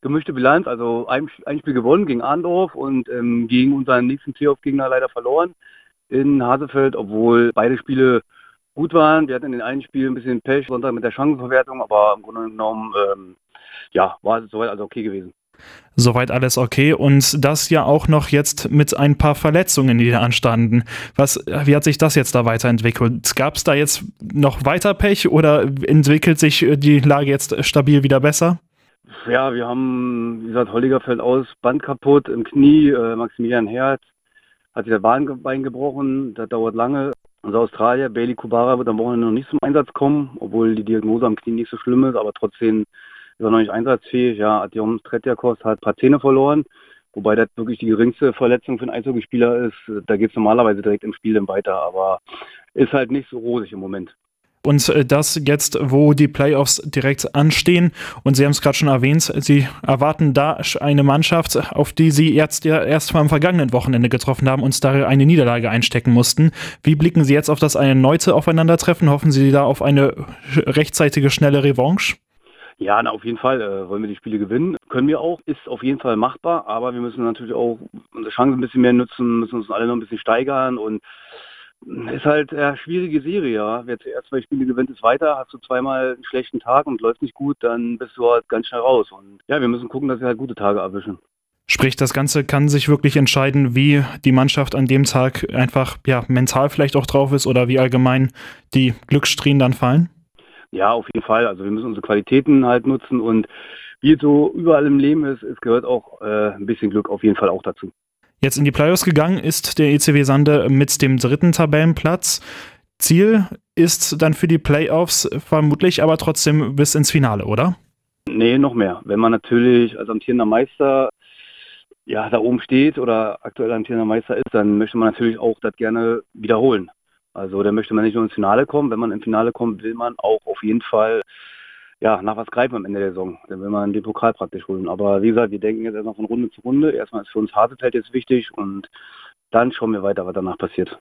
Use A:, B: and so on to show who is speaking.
A: gemischte Bilanz, also ein, ein Spiel gewonnen gegen Arndorf und ähm, gegen unseren nächsten Playoff-Gegner leider verloren in Hasefeld, obwohl beide Spiele gut waren. Wir hatten in den einen Spiel ein bisschen Pech, Sonntag mit der Chancenverwertung, aber im Grunde genommen, ähm, ja, war es soweit also okay gewesen.
B: Soweit alles okay und das ja auch noch jetzt mit ein paar Verletzungen, die da anstanden. Was, wie hat sich das jetzt da weiterentwickelt? Gab es da jetzt noch weiter Pech oder entwickelt sich die Lage jetzt stabil wieder besser?
A: Ja, wir haben, wie gesagt, Holliger fällt aus, Band kaputt im Knie, äh, Maximilian Herz hat sich das Bein gebrochen, das dauert lange. Unser Australier, Bailey Kubara, wird am Wochenende noch nicht zum Einsatz kommen, obwohl die Diagnose am Knie nicht so schlimm ist, aber trotzdem ist er noch nicht einsatzfähig. Ja, Adjom Tretjakos hat ein paar Zähne verloren, wobei das wirklich die geringste Verletzung für einen Eishockeyspieler ist. Da geht es normalerweise direkt im Spiel dann weiter, aber ist halt nicht so rosig im Moment.
B: Und äh, das jetzt, wo die Playoffs direkt anstehen. Und Sie haben es gerade schon erwähnt, Sie erwarten da eine Mannschaft, auf die Sie jetzt ja erst mal am vergangenen Wochenende getroffen haben und da eine Niederlage einstecken mussten. Wie blicken Sie jetzt auf das erneute Aufeinandertreffen? Hoffen Sie da auf eine rechtzeitige, schnelle Revanche?
A: Ja, na, auf jeden Fall äh, wollen wir die Spiele gewinnen. Können wir auch, ist auf jeden Fall machbar, aber wir müssen natürlich auch unsere Chancen ein bisschen mehr nutzen, müssen uns alle noch ein bisschen steigern und ist halt eine schwierige Serie, ja. Wer zuerst zwei Spiele gewinnt, ist weiter. Hast du zweimal einen schlechten Tag und läuft nicht gut, dann bist du halt ganz schnell raus. Und ja, wir müssen gucken, dass wir halt gute Tage erwischen.
B: Sprich, das Ganze kann sich wirklich entscheiden, wie die Mannschaft an dem Tag einfach ja, mental vielleicht auch drauf ist oder wie allgemein die Glücksstrien dann fallen?
A: Ja, auf jeden Fall. Also wir müssen unsere Qualitäten halt nutzen und wie es so überall im Leben ist, es gehört auch äh, ein bisschen Glück auf jeden Fall auch dazu.
B: Jetzt in die Playoffs gegangen ist der ECW Sande mit dem dritten Tabellenplatz. Ziel ist dann für die Playoffs vermutlich aber trotzdem bis ins Finale, oder?
A: Nee, noch mehr. Wenn man natürlich als amtierender Meister ja, da oben steht oder aktuell amtierender Meister ist, dann möchte man natürlich auch das gerne wiederholen. Also da möchte man nicht nur ins Finale kommen. Wenn man im Finale kommt, will man auch auf jeden Fall ja, nach was greifen am Ende der Saison. Dann will man den Pokal praktisch holen. Aber wie gesagt, wir denken jetzt erstmal von Runde zu Runde. Erstmal ist für uns Hasefeld jetzt wichtig und dann schauen wir weiter, was danach passiert.